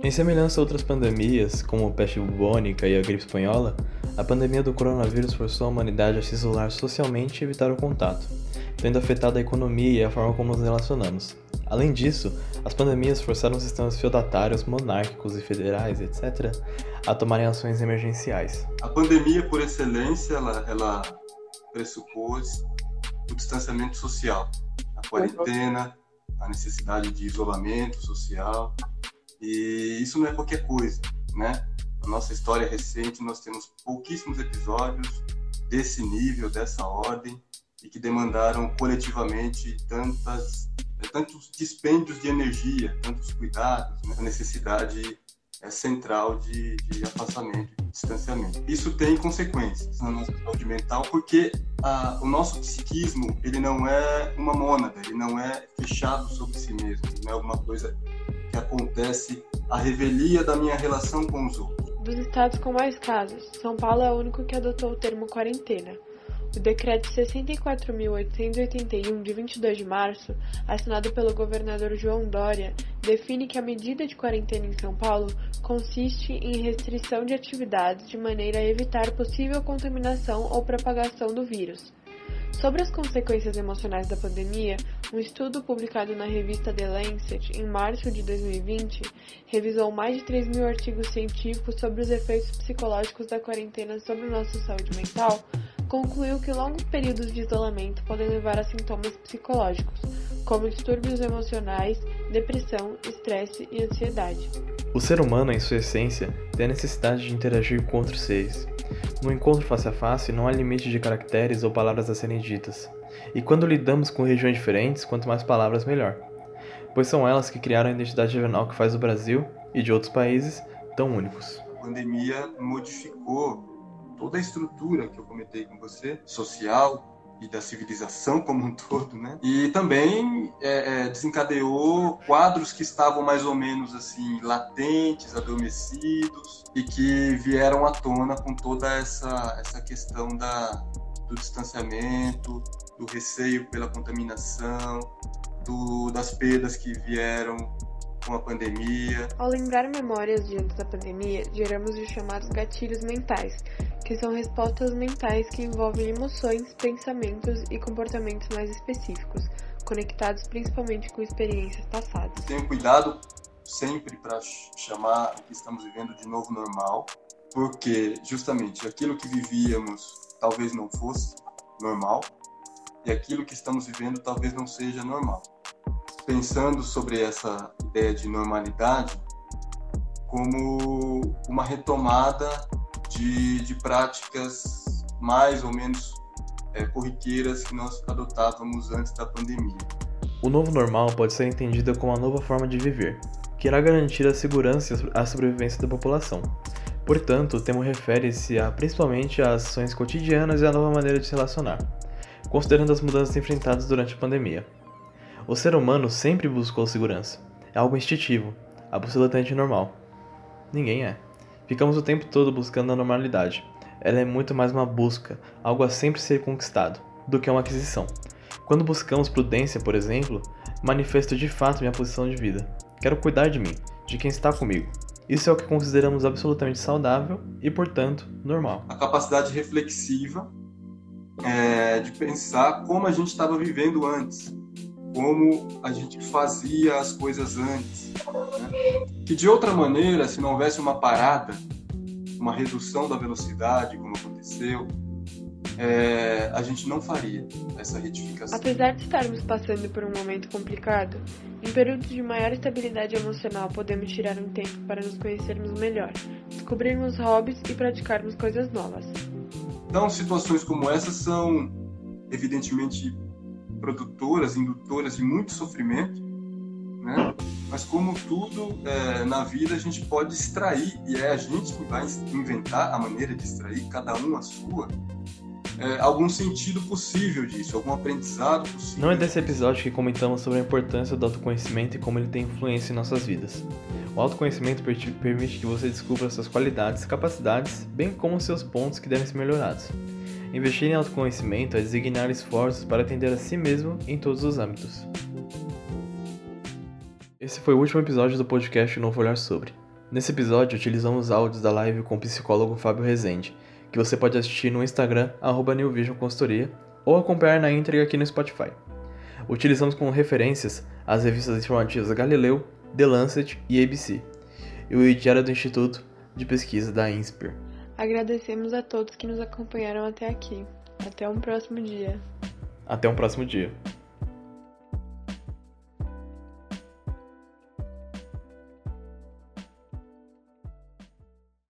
Em semelhança a outras pandemias, como a peste bubônica e a gripe espanhola, a pandemia do coronavírus forçou a humanidade a se isolar socialmente e evitar o contato, tendo afetado a economia e a forma como nos relacionamos. Além disso, as pandemias forçaram sistemas feodatários, monárquicos e federais, etc., a tomarem ações emergenciais. A pandemia, por excelência, ela, ela pressupôs o distanciamento social, a quarentena, a necessidade de isolamento social, e isso não é qualquer coisa, né? Na nossa história recente, nós temos pouquíssimos episódios desse nível, dessa ordem, e que demandaram coletivamente tantas, tantos dispêndios de energia, tantos cuidados, né? a necessidade é, central de, de afastamento, de distanciamento. Isso tem consequências na nossa saúde mental, porque a, o nosso psiquismo ele não é uma mônada, ele não é fechado sobre si mesmo, não é alguma coisa acontece a revelia da minha relação com os outros. Dos estados com mais casos, São Paulo é o único que adotou o termo quarentena. O decreto 64.881, de 22 de março, assinado pelo governador João Dória, define que a medida de quarentena em São Paulo consiste em restrição de atividades de maneira a evitar possível contaminação ou propagação do vírus. Sobre as consequências emocionais da pandemia, um estudo publicado na revista The Lancet em março de 2020 revisou mais de 3 mil artigos científicos sobre os efeitos psicológicos da quarentena sobre nossa saúde mental, concluiu que longos períodos de isolamento podem levar a sintomas psicológicos, como distúrbios emocionais, depressão, estresse e ansiedade. O ser humano, em sua essência, tem a necessidade de interagir com outros seres. No encontro face a face, não há limite de caracteres ou palavras a serem ditas. E quando lidamos com regiões diferentes, quanto mais palavras, melhor. Pois são elas que criaram a identidade regional que faz o Brasil e de outros países tão únicos. A pandemia modificou toda a estrutura que eu comentei com você, social, e da civilização como um todo, né? E também é, é, desencadeou quadros que estavam mais ou menos assim latentes, adormecidos e que vieram à tona com toda essa essa questão da do distanciamento, do receio pela contaminação, do, das perdas que vieram com a pandemia. Ao lembrar memórias de antes da pandemia, geramos os chamados gatilhos mentais, que são respostas mentais que envolvem emoções, pensamentos e comportamentos mais específicos, conectados principalmente com experiências passadas. Tenho cuidado sempre para chamar o que estamos vivendo de novo normal, porque justamente aquilo que vivíamos talvez não fosse normal e aquilo que estamos vivendo talvez não seja normal pensando sobre essa ideia de normalidade como uma retomada de, de práticas mais ou menos é, corriqueiras que nós adotávamos antes da pandemia. O novo normal pode ser entendido como uma nova forma de viver, que irá garantir a segurança e a sobrevivência da população. Portanto, o termo refere-se a, principalmente às ações cotidianas e à nova maneira de se relacionar, considerando as mudanças enfrentadas durante a pandemia. O ser humano sempre buscou segurança. É algo instintivo, absolutamente normal. Ninguém é. Ficamos o tempo todo buscando a normalidade. Ela é muito mais uma busca, algo a sempre ser conquistado, do que uma aquisição. Quando buscamos prudência, por exemplo, manifesto de fato minha posição de vida. Quero cuidar de mim, de quem está comigo. Isso é o que consideramos absolutamente saudável e, portanto, normal. A capacidade reflexiva é, de pensar como a gente estava vivendo antes, como a gente fazia as coisas antes. Né? Que de outra maneira, se não houvesse uma parada, uma redução da velocidade, como aconteceu, é, a gente não faria essa retificação. Apesar de estarmos passando por um momento complicado, em períodos de maior estabilidade emocional podemos tirar um tempo para nos conhecermos melhor, descobrirmos hobbies e praticarmos coisas novas. Então, situações como essas são evidentemente produtoras, indutoras de muito sofrimento, né? Mas como tudo é, na vida a gente pode extrair e é a gente que vai inventar a maneira de extrair cada um a sua é, algum sentido possível disso, algum aprendizado possível. Não é desse episódio que comentamos sobre a importância do autoconhecimento e como ele tem influência em nossas vidas. O autoconhecimento permite que você descubra suas qualidades, capacidades, bem como seus pontos que devem ser melhorados. Investir em autoconhecimento é designar esforços para atender a si mesmo em todos os âmbitos. Esse foi o último episódio do podcast Novo Olhar Sobre. Nesse episódio, utilizamos áudios da live com o psicólogo Fábio Rezende, que você pode assistir no Instagram, arroba ou acompanhar na íntegra aqui no Spotify. Utilizamos como referências as revistas informativas Galileu, The Lancet e ABC, e o Diário do Instituto de Pesquisa da INSPER. Agradecemos a todos que nos acompanharam até aqui. Até um próximo dia. Até um próximo dia.